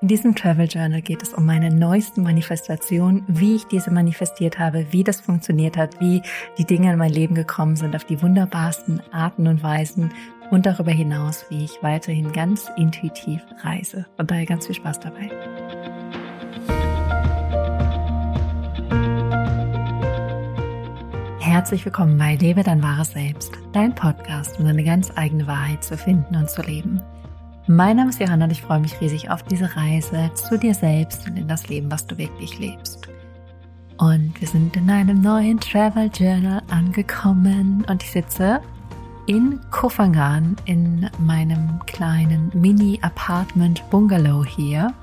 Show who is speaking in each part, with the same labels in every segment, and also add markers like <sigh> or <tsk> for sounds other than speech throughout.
Speaker 1: In diesem Travel Journal geht es um meine neuesten Manifestationen, wie ich diese manifestiert habe, wie das funktioniert hat, wie die Dinge in mein Leben gekommen sind auf die wunderbarsten Arten und Weisen und darüber hinaus, wie ich weiterhin ganz intuitiv reise. Und daher ganz viel Spaß dabei. Herzlich willkommen bei Lebe dein wahres Selbst, dein Podcast, um deine ganz eigene Wahrheit zu finden und zu leben. Mein Name ist Johanna und ich freue mich riesig auf diese Reise zu dir selbst und in das Leben, was du wirklich lebst. Und wir sind in einem neuen Travel Journal angekommen und ich sitze in Kofangan in meinem kleinen Mini-Apartment-Bungalow hier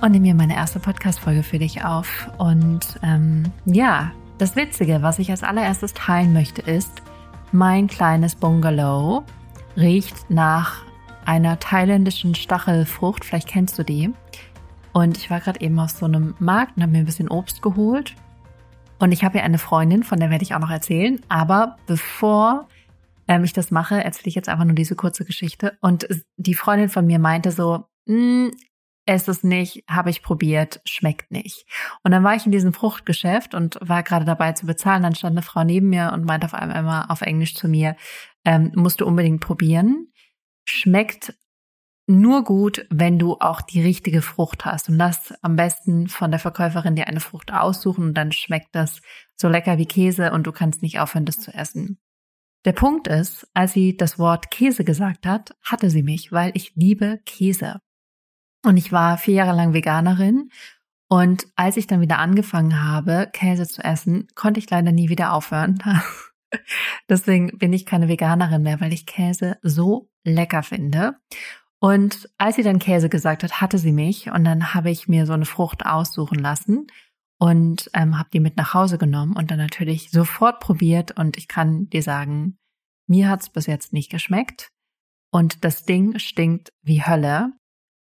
Speaker 1: und nehme mir meine erste Podcast-Folge für dich auf. Und ähm, ja, das Witzige, was ich als allererstes teilen möchte, ist, mein kleines Bungalow riecht nach einer thailändischen Stachelfrucht. Vielleicht kennst du die. Und ich war gerade eben auf so einem Markt und habe mir ein bisschen Obst geholt. Und ich habe hier eine Freundin, von der werde ich auch noch erzählen. Aber bevor ähm, ich das mache, erzähle ich jetzt einfach nur diese kurze Geschichte. Und die Freundin von mir meinte so, hm, es ist nicht, habe ich probiert, schmeckt nicht. Und dann war ich in diesem Fruchtgeschäft und war gerade dabei zu bezahlen. Dann stand eine Frau neben mir und meinte auf einmal auf Englisch zu mir, ähm, musst du unbedingt probieren schmeckt nur gut, wenn du auch die richtige Frucht hast. Und das am besten von der Verkäuferin dir eine Frucht aussuchen und dann schmeckt das so lecker wie Käse und du kannst nicht aufhören, das zu essen. Der Punkt ist, als sie das Wort Käse gesagt hat, hatte sie mich, weil ich liebe Käse. Und ich war vier Jahre lang Veganerin. Und als ich dann wieder angefangen habe, Käse zu essen, konnte ich leider nie wieder aufhören. <laughs> Deswegen bin ich keine Veganerin mehr, weil ich Käse so lecker finde. Und als sie dann Käse gesagt hat, hatte sie mich und dann habe ich mir so eine Frucht aussuchen lassen und ähm, habe die mit nach Hause genommen und dann natürlich sofort probiert und ich kann dir sagen, mir hat's bis jetzt nicht geschmeckt und das Ding stinkt wie Hölle.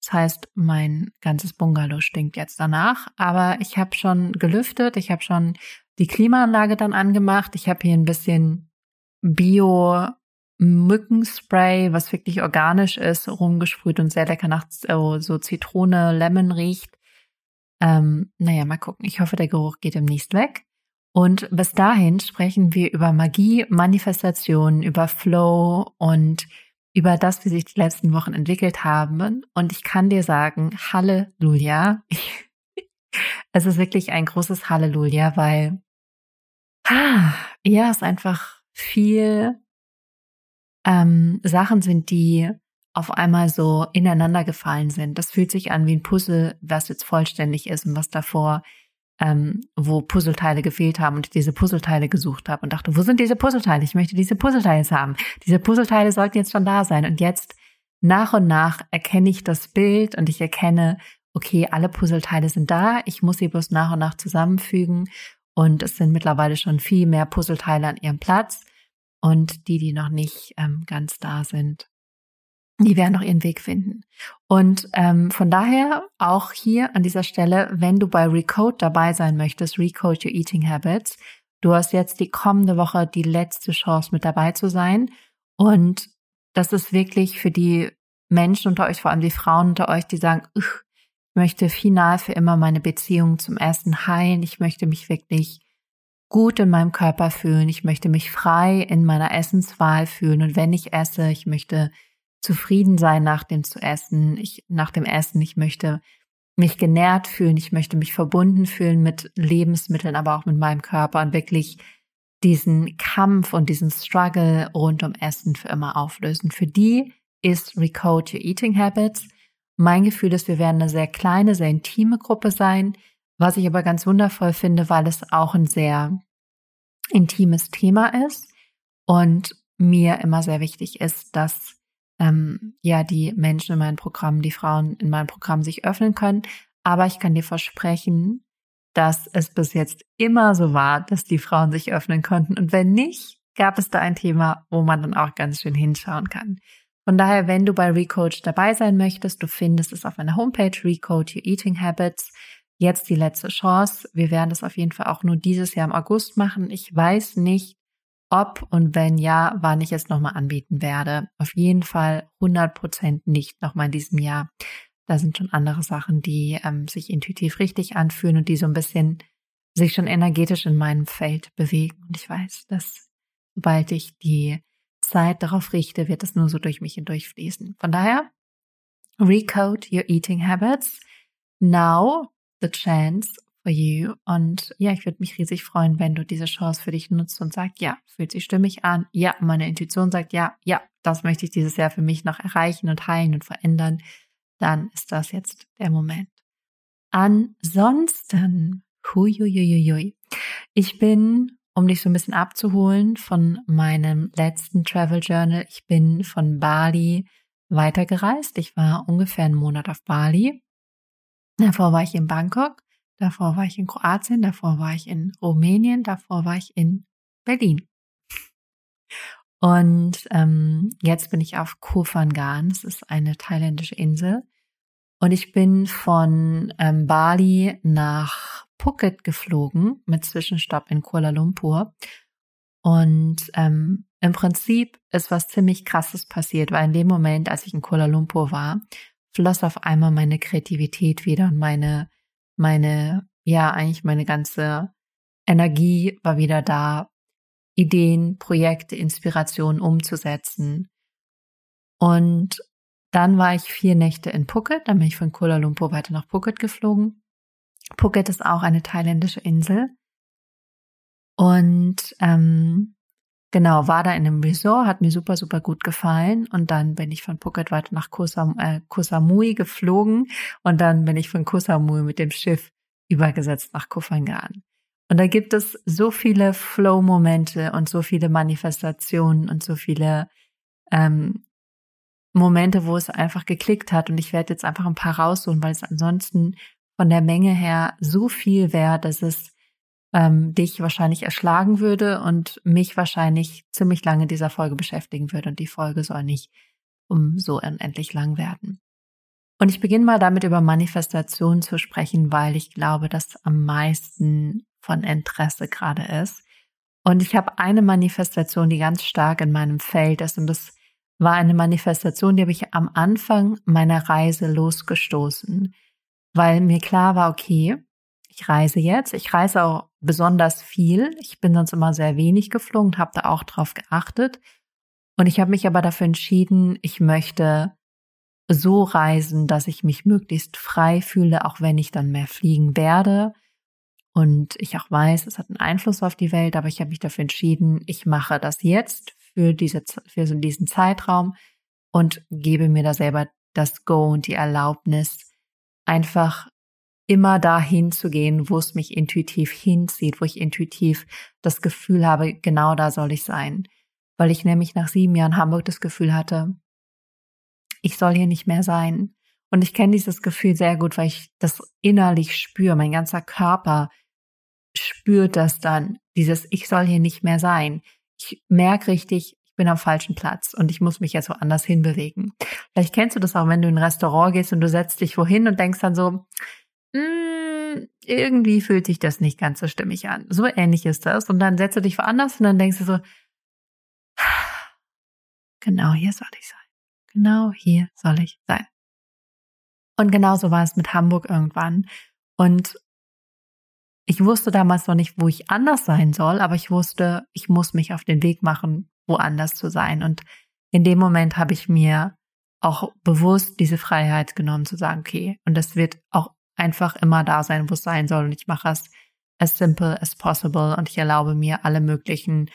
Speaker 1: Das heißt, mein ganzes Bungalow stinkt jetzt danach, aber ich habe schon gelüftet, ich habe schon die Klimaanlage dann angemacht. Ich habe hier ein bisschen Bio Mückenspray, was wirklich organisch ist, rumgesprüht und sehr lecker nach so, so Zitrone, Lemon riecht. Ähm, naja, mal gucken. Ich hoffe, der Geruch geht demnächst weg. Und bis dahin sprechen wir über Magie, Manifestation, über Flow und über das, wie sich die letzten Wochen entwickelt haben. Und ich kann dir sagen, Halleluja. <laughs> es ist wirklich ein großes Halleluja, weil ah, ja, es einfach viel ähm, Sachen sind, die auf einmal so ineinander gefallen sind. Das fühlt sich an wie ein Puzzle, was jetzt vollständig ist und was davor, ähm, wo Puzzleteile gefehlt haben und diese Puzzleteile gesucht habe und dachte, wo sind diese Puzzleteile? Ich möchte diese Puzzleteile haben. Diese Puzzleteile sollten jetzt schon da sein. Und jetzt nach und nach erkenne ich das Bild und ich erkenne, okay, alle Puzzleteile sind da. Ich muss sie bloß nach und nach zusammenfügen. Und es sind mittlerweile schon viel mehr Puzzleteile an ihrem Platz. Und die, die noch nicht ähm, ganz da sind, die werden noch ihren Weg finden. Und ähm, von daher auch hier an dieser Stelle, wenn du bei Recode dabei sein möchtest, Recode Your Eating Habits, du hast jetzt die kommende Woche die letzte Chance mit dabei zu sein. Und das ist wirklich für die Menschen unter euch, vor allem die Frauen unter euch, die sagen, ich möchte final für immer meine Beziehung zum Essen heilen. Ich möchte mich wirklich gut in meinem Körper fühlen. Ich möchte mich frei in meiner Essenswahl fühlen. Und wenn ich esse, ich möchte zufrieden sein nach dem zu essen, ich, nach dem Essen. Ich möchte mich genährt fühlen. Ich möchte mich verbunden fühlen mit Lebensmitteln, aber auch mit meinem Körper und wirklich diesen Kampf und diesen Struggle rund um Essen für immer auflösen. Für die ist Recode Your Eating Habits. Mein Gefühl ist, wir werden eine sehr kleine, sehr intime Gruppe sein, was ich aber ganz wundervoll finde, weil es auch ein sehr intimes Thema ist und mir immer sehr wichtig ist, dass ähm, ja die Menschen in meinem Programm, die Frauen in meinem Programm sich öffnen können. Aber ich kann dir versprechen, dass es bis jetzt immer so war, dass die Frauen sich öffnen konnten. Und wenn nicht, gab es da ein Thema, wo man dann auch ganz schön hinschauen kann. Von daher, wenn du bei Recode dabei sein möchtest, du findest es auf meiner Homepage Recode Your Eating Habits jetzt die letzte Chance. Wir werden das auf jeden Fall auch nur dieses Jahr im August machen. Ich weiß nicht, ob und wenn ja, wann ich es nochmal anbieten werde. Auf jeden Fall 100 Prozent nicht nochmal in diesem Jahr. Da sind schon andere Sachen, die ähm, sich intuitiv richtig anfühlen und die so ein bisschen sich schon energetisch in meinem Feld bewegen. Und ich weiß, dass sobald ich die Zeit darauf richte, wird es nur so durch mich hindurchfließen. Von daher, recode your eating habits. Now the chance for you. Und ja, ich würde mich riesig freuen, wenn du diese Chance für dich nutzt und sagst, ja, fühlt sich stimmig an. Ja, meine Intuition sagt, ja, ja, das möchte ich dieses Jahr für mich noch erreichen und heilen und verändern. Dann ist das jetzt der Moment. Ansonsten, huiuiuiui, ich bin, um dich so ein bisschen abzuholen von meinem letzten Travel Journal, ich bin von Bali weitergereist. Ich war ungefähr einen Monat auf Bali. Davor war ich in Bangkok davor war ich in Kroatien, davor war ich in Rumänien, davor war ich in Berlin. Und ähm, jetzt bin ich auf Koh Phangan, das ist eine thailändische Insel. Und ich bin von ähm, Bali nach Phuket geflogen mit Zwischenstopp in Kuala Lumpur. Und ähm, im Prinzip ist was ziemlich Krasses passiert, weil in dem Moment, als ich in Kuala Lumpur war, floss auf einmal meine Kreativität wieder und meine meine, ja, eigentlich meine ganze Energie war wieder da, Ideen, Projekte, Inspirationen umzusetzen. Und dann war ich vier Nächte in Phuket, dann bin ich von Kuala Lumpur weiter nach Phuket geflogen. Phuket ist auch eine thailändische Insel. Und ähm, Genau, war da in einem Resort, hat mir super, super gut gefallen. Und dann bin ich von Phuket weiter nach Sam äh, geflogen. Und dann bin ich von Koh Samui mit dem Schiff übergesetzt nach Koh Phangan. Und da gibt es so viele Flow-Momente und so viele Manifestationen und so viele ähm, Momente, wo es einfach geklickt hat. Und ich werde jetzt einfach ein paar raussuchen, weil es ansonsten von der Menge her so viel wäre, dass es ähm, dich wahrscheinlich erschlagen würde und mich wahrscheinlich ziemlich lange dieser Folge beschäftigen würde. Und die Folge soll nicht um so unendlich lang werden. Und ich beginne mal damit über Manifestation zu sprechen, weil ich glaube, dass am meisten von Interesse gerade ist. Und ich habe eine Manifestation, die ganz stark in meinem Feld ist. Und das war eine Manifestation, die habe ich am Anfang meiner Reise losgestoßen, weil mir klar war, okay, ich reise jetzt. Ich reise auch besonders viel. Ich bin sonst immer sehr wenig geflogen und habe da auch drauf geachtet. Und ich habe mich aber dafür entschieden, ich möchte so reisen, dass ich mich möglichst frei fühle, auch wenn ich dann mehr fliegen werde. Und ich auch weiß, es hat einen Einfluss auf die Welt, aber ich habe mich dafür entschieden, ich mache das jetzt für, diese, für diesen Zeitraum und gebe mir da selber das Go und die Erlaubnis, einfach immer dahin zu gehen, wo es mich intuitiv hinzieht, wo ich intuitiv das Gefühl habe, genau da soll ich sein. Weil ich nämlich nach sieben Jahren Hamburg das Gefühl hatte, ich soll hier nicht mehr sein. Und ich kenne dieses Gefühl sehr gut, weil ich das innerlich spüre. Mein ganzer Körper spürt das dann, dieses Ich soll hier nicht mehr sein. Ich merke richtig, ich bin am falschen Platz und ich muss mich jetzt woanders hinbewegen. Vielleicht kennst du das auch, wenn du in ein Restaurant gehst und du setzt dich wohin und denkst dann so, mm, irgendwie fühlt sich das nicht ganz so stimmig an. So ähnlich ist das. Und dann setzt du dich woanders und dann denkst du so, genau hier soll ich sein. Genau hier soll ich sein. Und genauso war es mit Hamburg irgendwann. Und ich wusste damals noch nicht, wo ich anders sein soll, aber ich wusste, ich muss mich auf den Weg machen, woanders zu sein. Und in dem Moment habe ich mir auch bewusst diese Freiheit genommen zu sagen, okay, und das wird auch einfach immer da sein, wo es sein soll. Und ich mache es as simple as possible und ich erlaube mir alle möglichen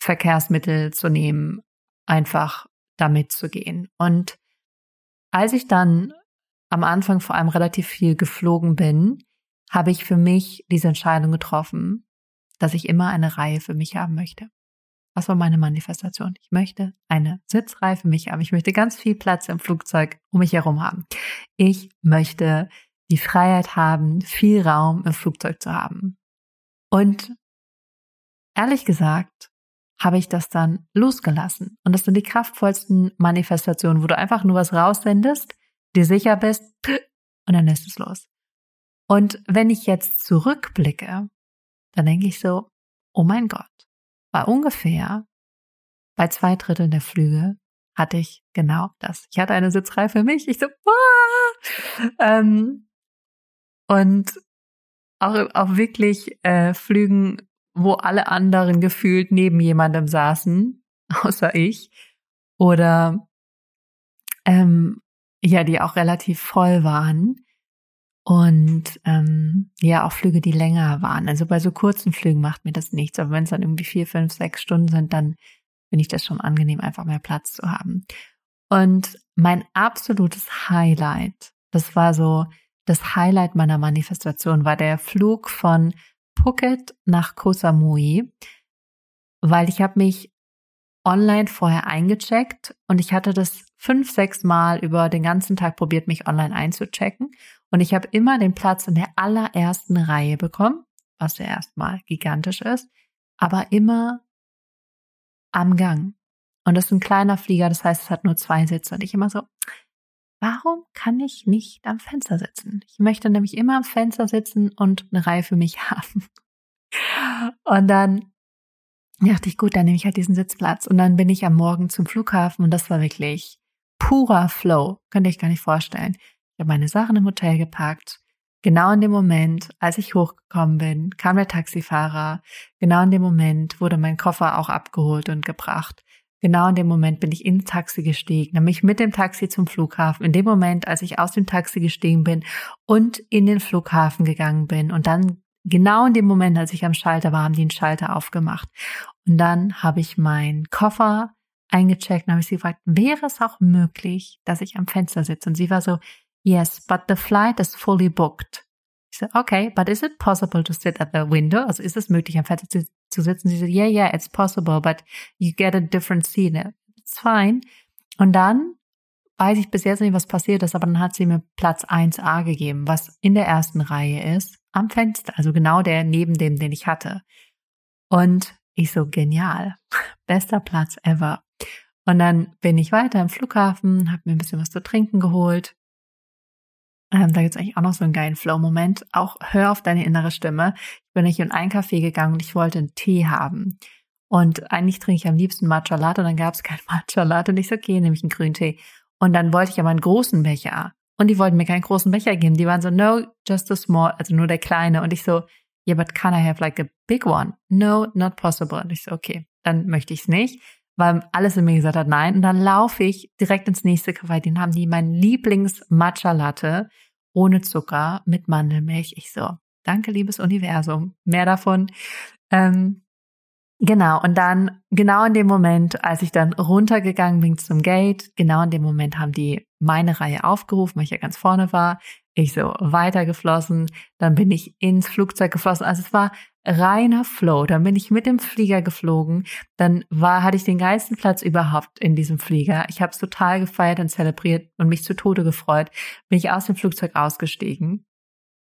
Speaker 1: Verkehrsmittel zu nehmen, einfach damit zu gehen. Und als ich dann am Anfang vor allem relativ viel geflogen bin, habe ich für mich diese Entscheidung getroffen, dass ich immer eine Reihe für mich haben möchte. Was war meine Manifestation? Ich möchte eine Sitzreihe für mich haben. Ich möchte ganz viel Platz im Flugzeug um mich herum haben. Ich möchte die Freiheit haben, viel Raum im Flugzeug zu haben. Und ehrlich gesagt, habe ich das dann losgelassen. Und das sind die kraftvollsten Manifestationen, wo du einfach nur was raussendest, dir sicher bist <tsk> und dann lässt es los. Und wenn ich jetzt zurückblicke, dann denke ich so, oh mein Gott, bei ungefähr bei zwei Dritteln der Flüge hatte ich genau das. Ich hatte eine Sitzreihe für mich. Ich so, Wah! ähm, und auch, auch wirklich äh, Flügen, wo alle anderen gefühlt neben jemandem saßen, <laughs> außer ich. Oder ähm, ja, die auch relativ voll waren. Und ähm, ja, auch Flüge, die länger waren. Also bei so kurzen Flügen macht mir das nichts. Aber wenn es dann irgendwie vier, fünf, sechs Stunden sind, dann finde ich das schon angenehm, einfach mehr Platz zu haben. Und mein absolutes Highlight, das war so das Highlight meiner Manifestation, war der Flug von Phuket nach Koh Samui, weil ich habe mich online vorher eingecheckt und ich hatte das fünf, sechs Mal über den ganzen Tag probiert, mich online einzuchecken. Und ich habe immer den Platz in der allerersten Reihe bekommen, was ja erstmal gigantisch ist, aber immer am Gang. Und das ist ein kleiner Flieger, das heißt, es hat nur zwei Sitze. Und ich immer so, warum kann ich nicht am Fenster sitzen? Ich möchte nämlich immer am Fenster sitzen und eine Reihe für mich <laughs> haben. Und dann dachte ich, gut, dann nehme ich halt diesen Sitzplatz. Und dann bin ich am Morgen zum Flughafen und das war wirklich purer Flow. Könnte ich gar nicht vorstellen. Ich habe meine Sachen im Hotel gepackt. Genau in dem Moment, als ich hochgekommen bin, kam der Taxifahrer. Genau in dem Moment wurde mein Koffer auch abgeholt und gebracht. Genau in dem Moment bin ich ins Taxi gestiegen, nämlich mit dem Taxi zum Flughafen. In dem Moment, als ich aus dem Taxi gestiegen bin und in den Flughafen gegangen bin und dann genau in dem Moment, als ich am Schalter war, haben die den Schalter aufgemacht. Und dann habe ich meinen Koffer eingecheckt und habe sie gefragt, wäre es auch möglich, dass ich am Fenster sitze? Und sie war so, yes, but the flight is fully booked. Ich so, okay, but is it possible to sit at the window? Also ist es möglich, am Fenster zu, zu sitzen? Sie so, yeah, yeah, it's possible, but you get a different seat. It's fine. Und dann weiß ich bis jetzt nicht, was passiert ist, aber dann hat sie mir Platz 1a gegeben, was in der ersten Reihe ist, am Fenster, also genau der neben dem, den ich hatte. Und ich so, genial. <laughs> Bester Platz ever. Und dann bin ich weiter im Flughafen, habe mir ein bisschen was zu trinken geholt. Ähm, da gibt's eigentlich auch noch so einen geilen Flow-Moment. Auch hör auf deine innere Stimme. Ich bin nicht in einen Café gegangen und ich wollte einen Tee haben. Und eigentlich trinke ich am liebsten Matcha Latte und dann gab's kein Matcha Latte und ich so, okay, nehme ich einen grünen Tee. Und dann wollte ich aber einen großen Becher. Und die wollten mir keinen großen Becher geben. Die waren so, no, just a small, also nur der kleine. Und ich so, yeah, but can I have like a big one? No, not possible. Und ich so, okay, dann möchte ich es nicht, weil alles in mir gesagt hat, nein. Und dann laufe ich direkt ins nächste Café. Den haben die mein Lieblings-Matcha-Latte ohne Zucker mit Mandelmilch. Ich so, danke, liebes Universum. Mehr davon. Ähm, Genau, und dann, genau in dem Moment, als ich dann runtergegangen bin zum Gate, genau in dem Moment haben die meine Reihe aufgerufen, weil ich ja ganz vorne war. Ich so weitergeflossen, dann bin ich ins Flugzeug geflossen. Also es war reiner Flow. Dann bin ich mit dem Flieger geflogen. Dann war, hatte ich den geilsten Platz überhaupt in diesem Flieger. Ich habe es total gefeiert und zelebriert und mich zu Tode gefreut. Bin ich aus dem Flugzeug ausgestiegen,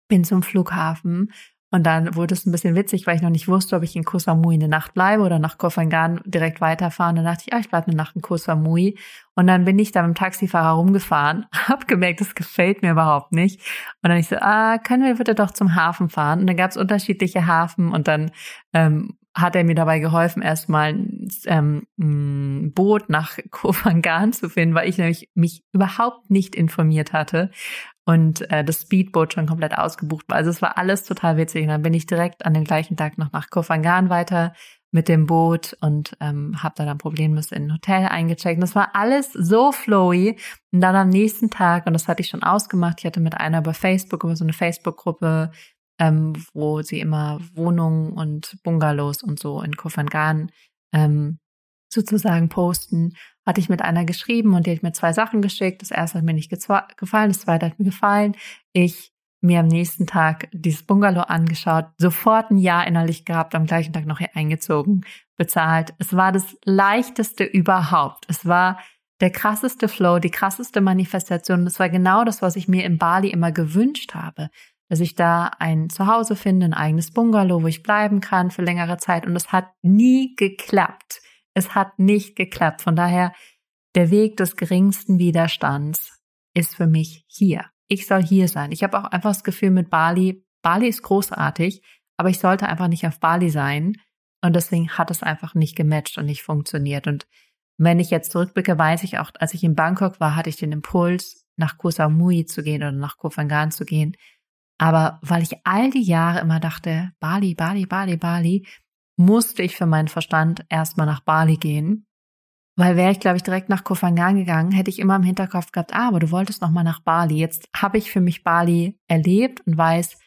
Speaker 1: bin zum Flughafen und dann wurde es ein bisschen witzig, weil ich noch nicht wusste, ob ich in Koh Samui eine Nacht bleibe oder nach Koh Phangan direkt weiterfahren. Dann dachte ich, ah, ich bleibe eine Nacht in Koh Samui. Und dann bin ich da mit dem Taxifahrer rumgefahren, <laughs> hab gemerkt, das gefällt mir überhaupt nicht. Und dann ich so, ah, können wir bitte doch zum Hafen fahren? Und dann gab es unterschiedliche Hafen und dann ähm, hat er mir dabei geholfen, erstmal ähm, ein Boot nach <laughs> Koh Phangan zu finden, weil ich nämlich mich überhaupt nicht informiert hatte und äh, das Speedboot schon komplett ausgebucht war. Also es war alles total witzig. Und dann bin ich direkt an dem gleichen Tag noch nach Koh Phangan weiter mit dem Boot und ähm, habe da dann problemlos in ein Hotel eingecheckt. Und das war alles so flowy. Und dann am nächsten Tag, und das hatte ich schon ausgemacht, ich hatte mit einer über Facebook, über so eine Facebook-Gruppe ähm, wo sie immer Wohnungen und Bungalows und so in Kofangan ähm, sozusagen posten, hatte ich mit einer geschrieben und die hat mir zwei Sachen geschickt. Das erste hat mir nicht gefallen, das zweite hat mir gefallen. Ich mir am nächsten Tag dieses Bungalow angeschaut, sofort ein Ja innerlich gehabt, am gleichen Tag noch hier eingezogen, bezahlt. Es war das leichteste überhaupt. Es war der krasseste Flow, die krasseste Manifestation. Das war genau das, was ich mir in Bali immer gewünscht habe dass ich da ein Zuhause finde, ein eigenes Bungalow, wo ich bleiben kann für längere Zeit. Und es hat nie geklappt. Es hat nicht geklappt. Von daher, der Weg des geringsten Widerstands ist für mich hier. Ich soll hier sein. Ich habe auch einfach das Gefühl mit Bali, Bali ist großartig, aber ich sollte einfach nicht auf Bali sein. Und deswegen hat es einfach nicht gematcht und nicht funktioniert. Und wenn ich jetzt zurückblicke, weiß ich auch, als ich in Bangkok war, hatte ich den Impuls, nach Koh Samui zu gehen oder nach Koh Phangan zu gehen. Aber weil ich all die Jahre immer dachte, Bali, Bali, Bali, Bali, musste ich für meinen Verstand erstmal nach Bali gehen. Weil wäre ich, glaube ich, direkt nach Koh Phangan gegangen, hätte ich immer im Hinterkopf gehabt, ah, aber du wolltest noch mal nach Bali. Jetzt habe ich für mich Bali erlebt und weiß,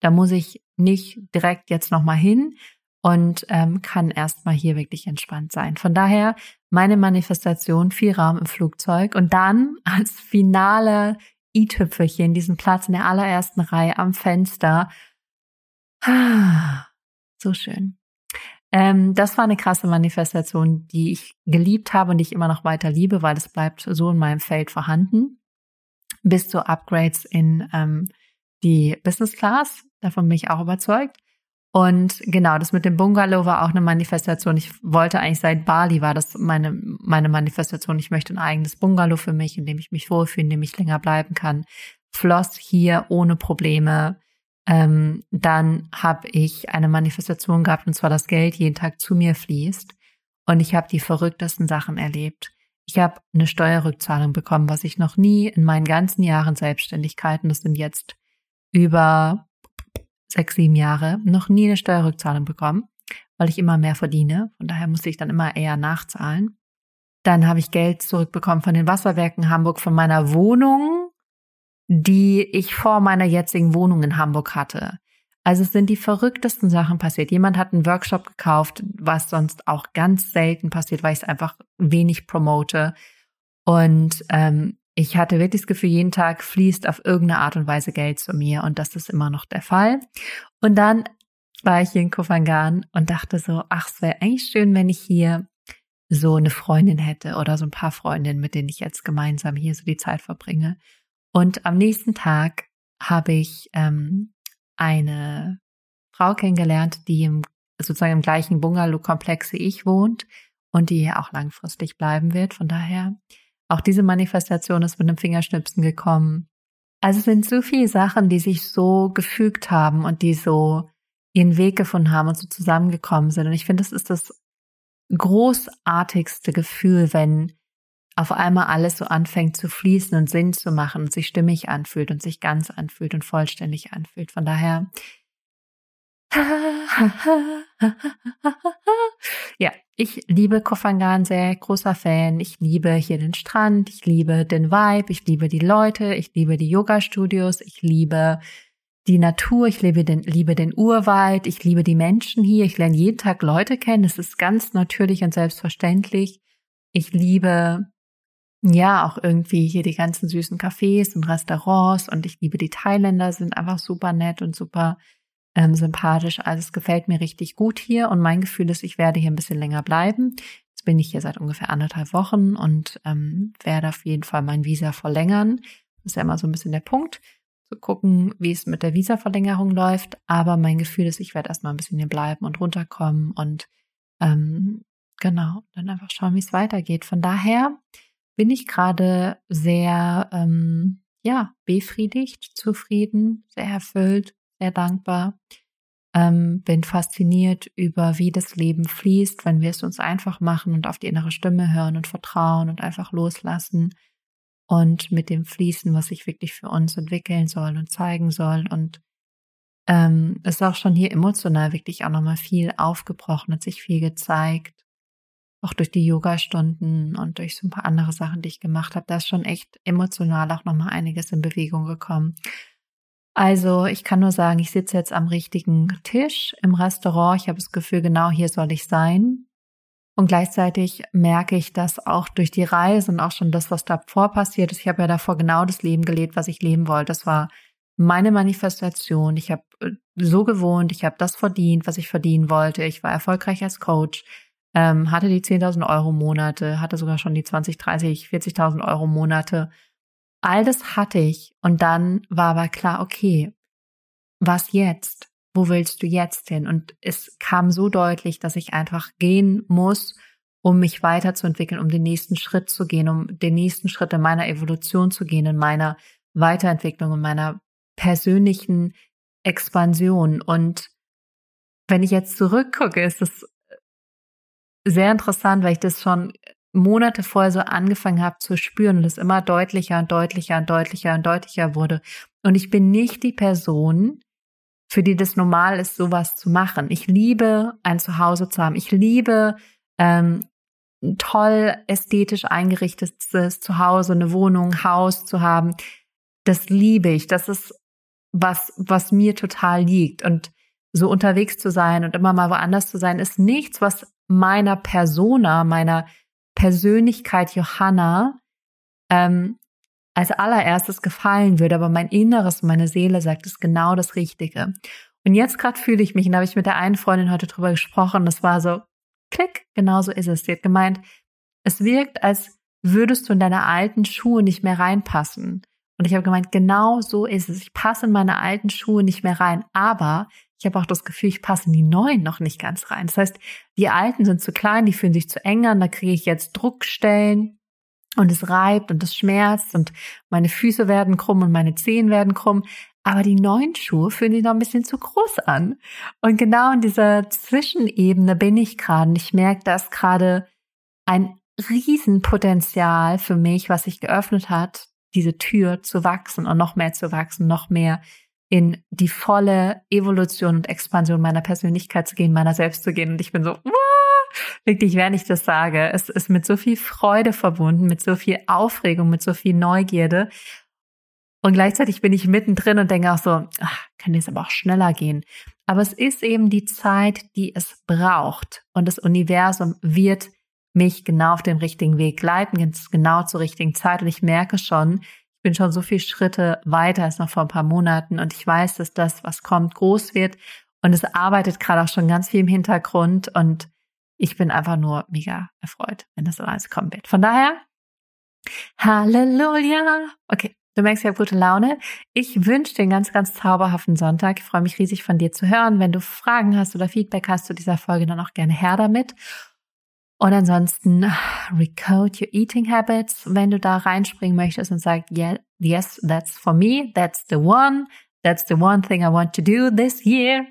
Speaker 1: da muss ich nicht direkt jetzt noch mal hin und ähm, kann erstmal hier wirklich entspannt sein. Von daher meine Manifestation viel Raum im Flugzeug und dann als finale i-Tüpfelchen diesen Platz in der allerersten Reihe am Fenster. So schön. Ähm, das war eine krasse Manifestation, die ich geliebt habe und die ich immer noch weiter liebe, weil es bleibt so in meinem Feld vorhanden. Bis zu Upgrades in ähm, die Business Class. Davon bin ich auch überzeugt. Und genau, das mit dem Bungalow war auch eine Manifestation. Ich wollte eigentlich seit Bali war das meine, meine Manifestation. Ich möchte ein eigenes Bungalow für mich, in dem ich mich wohlfühle, in dem ich länger bleiben kann. Floss hier ohne Probleme ähm, dann habe ich eine Manifestation gehabt, und zwar, dass Geld jeden Tag zu mir fließt. Und ich habe die verrücktesten Sachen erlebt. Ich habe eine Steuerrückzahlung bekommen, was ich noch nie in meinen ganzen Jahren Selbstständigkeiten, das sind jetzt über sechs, sieben Jahre, noch nie eine Steuerrückzahlung bekommen, weil ich immer mehr verdiene. Von daher musste ich dann immer eher nachzahlen. Dann habe ich Geld zurückbekommen von den Wasserwerken Hamburg, von meiner Wohnung, die ich vor meiner jetzigen Wohnung in Hamburg hatte. Also es sind die verrücktesten Sachen passiert. Jemand hat einen Workshop gekauft, was sonst auch ganz selten passiert, weil ich es einfach wenig promote. Und ähm, ich hatte wirklich das Gefühl, jeden Tag fließt auf irgendeine Art und Weise Geld zu mir und das ist immer noch der Fall. Und dann war ich hier in Kofangan und dachte so, ach, es wäre eigentlich schön, wenn ich hier so eine Freundin hätte oder so ein paar Freundinnen, mit denen ich jetzt gemeinsam hier so die Zeit verbringe. Und am nächsten Tag habe ich ähm, eine Frau kennengelernt, die im, sozusagen im gleichen Bungalow-Komplex wie ich wohnt und die hier auch langfristig bleiben wird. Von daher, auch diese Manifestation ist mit einem Fingerschnipsen gekommen. Also sind so viele Sachen, die sich so gefügt haben und die so ihren Weg gefunden haben und so zusammengekommen sind. Und ich finde, das ist das großartigste Gefühl, wenn auf einmal alles so anfängt zu fließen und Sinn zu machen und sich stimmig anfühlt und sich ganz anfühlt und vollständig anfühlt. Von daher, <laughs> ja, ich liebe Kofangan sehr, großer Fan. Ich liebe hier den Strand, ich liebe den Vibe, ich liebe die Leute, ich liebe die Yoga-Studios, ich liebe die Natur, ich liebe den, liebe den Urwald, ich liebe die Menschen hier, ich lerne jeden Tag Leute kennen, das ist ganz natürlich und selbstverständlich. Ich liebe ja, auch irgendwie hier die ganzen süßen Cafés und Restaurants und ich liebe die Thailänder, sind einfach super nett und super ähm, sympathisch. Also es gefällt mir richtig gut hier und mein Gefühl ist, ich werde hier ein bisschen länger bleiben. Jetzt bin ich hier seit ungefähr anderthalb Wochen und ähm, werde auf jeden Fall mein Visa verlängern. Das ist ja immer so ein bisschen der Punkt, zu gucken, wie es mit der Visa-Verlängerung läuft. Aber mein Gefühl ist, ich werde erstmal ein bisschen hier bleiben und runterkommen und ähm, genau, dann einfach schauen, wie es weitergeht. Von daher bin ich gerade sehr, ähm, ja, befriedigt, zufrieden, sehr erfüllt, sehr dankbar. Ähm, bin fasziniert über, wie das Leben fließt, wenn wir es uns einfach machen und auf die innere Stimme hören und vertrauen und einfach loslassen und mit dem Fließen, was sich wirklich für uns entwickeln soll und zeigen soll. Und ähm, ist auch schon hier emotional wirklich auch nochmal viel aufgebrochen, hat sich viel gezeigt auch durch die Yoga-Stunden und durch so ein paar andere Sachen, die ich gemacht habe, da ist schon echt emotional auch nochmal einiges in Bewegung gekommen. Also ich kann nur sagen, ich sitze jetzt am richtigen Tisch im Restaurant. Ich habe das Gefühl, genau hier soll ich sein. Und gleichzeitig merke ich, dass auch durch die Reise und auch schon das, was davor passiert ist, ich habe ja davor genau das Leben gelebt, was ich leben wollte. Das war meine Manifestation. Ich habe äh, so gewohnt, ich habe das verdient, was ich verdienen wollte. Ich war erfolgreich als Coach ähm, hatte die 10.000 Euro Monate, hatte sogar schon die 20, 30, 40.000 Euro Monate. All das hatte ich und dann war aber klar, okay, was jetzt? Wo willst du jetzt hin? Und es kam so deutlich, dass ich einfach gehen muss, um mich weiterzuentwickeln, um den nächsten Schritt zu gehen, um den nächsten Schritt in meiner Evolution zu gehen, in meiner Weiterentwicklung, in meiner persönlichen Expansion. Und wenn ich jetzt zurückgucke, ist es sehr interessant, weil ich das schon Monate vorher so angefangen habe zu spüren und es immer deutlicher und deutlicher und deutlicher und deutlicher wurde. Und ich bin nicht die Person, für die das normal ist, sowas zu machen. Ich liebe ein Zuhause zu haben. Ich liebe ähm, toll ästhetisch eingerichtetes Zuhause, eine Wohnung, ein Haus zu haben. Das liebe ich. Das ist was, was mir total liegt. Und so unterwegs zu sein und immer mal woanders zu sein, ist nichts, was meiner Persona, meiner Persönlichkeit Johanna ähm, als allererstes gefallen würde. Aber mein Inneres, meine Seele sagt, es genau das Richtige. Und jetzt gerade fühle ich mich, und da habe ich mit der einen Freundin heute drüber gesprochen, das war so, klick, genau so ist es. Sie hat gemeint, es wirkt, als würdest du in deine alten Schuhe nicht mehr reinpassen. Und ich habe gemeint, genau so ist es. Ich passe in meine alten Schuhe nicht mehr rein, aber ich habe auch das Gefühl, ich passe in die neuen noch nicht ganz rein. Das heißt, die alten sind zu klein, die fühlen sich zu eng an, da kriege ich jetzt Druckstellen und es reibt und es schmerzt und meine Füße werden krumm und meine Zehen werden krumm. Aber die neuen Schuhe fühlen sich noch ein bisschen zu groß an. Und genau in dieser Zwischenebene bin ich gerade. Und ich merke, dass gerade ein Riesenpotenzial für mich, was sich geöffnet hat, diese Tür zu wachsen und noch mehr zu wachsen, noch mehr in die volle Evolution und Expansion meiner Persönlichkeit zu gehen, meiner selbst zu gehen. Und ich bin so, wow, wirklich, während ich das sage, es ist mit so viel Freude verbunden, mit so viel Aufregung, mit so viel Neugierde. Und gleichzeitig bin ich mittendrin und denke auch so, ach, kann jetzt aber auch schneller gehen. Aber es ist eben die Zeit, die es braucht. Und das Universum wird mich genau auf den richtigen Weg leiten, genau zur richtigen Zeit. Und ich merke schon, bin schon so viele Schritte weiter als noch vor ein paar Monaten und ich weiß, dass das, was kommt, groß wird und es arbeitet gerade auch schon ganz viel im Hintergrund und ich bin einfach nur mega erfreut, wenn das alles kommen wird. Von daher, Halleluja! Okay, du merkst, ich habe gute Laune. Ich wünsche dir einen ganz, ganz zauberhaften Sonntag. Ich freue mich riesig von dir zu hören. Wenn du Fragen hast oder Feedback hast zu dieser Folge, dann auch gerne her damit. Und ansonsten recode your eating habits, wenn du da reinspringen möchtest und sagst, yeah, yes, that's for me, that's the one, that's the one thing I want to do this year,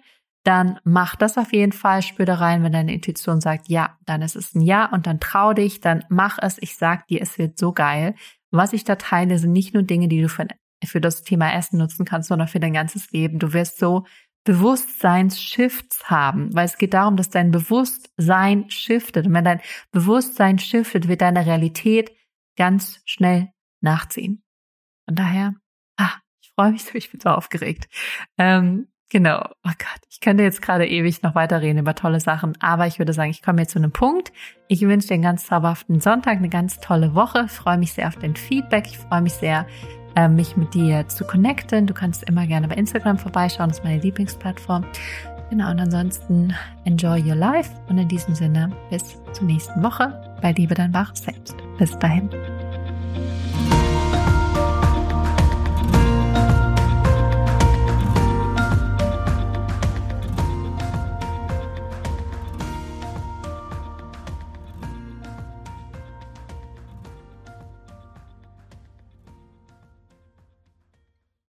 Speaker 1: dann mach das auf jeden Fall, spür da rein, wenn deine Intuition sagt, ja, dann ist es ein Ja und dann trau dich, dann mach es, ich sag dir, es wird so geil. Was ich da teile, sind nicht nur Dinge, die du für, für das Thema Essen nutzen kannst, sondern für dein ganzes Leben. Du wirst so Bewusstseinsshifts haben, weil es geht darum, dass dein Bewusstsein shiftet. Und wenn dein Bewusstsein shiftet, wird deine Realität ganz schnell nachziehen. Von daher, ah, ich freue mich so, ich bin so aufgeregt. Ähm, genau, oh Gott, ich könnte jetzt gerade ewig noch weiterreden über tolle Sachen, aber ich würde sagen, ich komme jetzt zu einem Punkt. Ich wünsche dir einen ganz zauberhaften Sonntag, eine ganz tolle Woche. Ich freue mich sehr auf dein Feedback. Ich freue mich sehr, äh, mich mit dir zu connecten. Du kannst immer gerne bei Instagram vorbeischauen, das ist meine Lieblingsplattform. Genau, und ansonsten enjoy your life und in diesem Sinne bis zur nächsten Woche bei Liebe dein wahres Selbst. Bis dahin.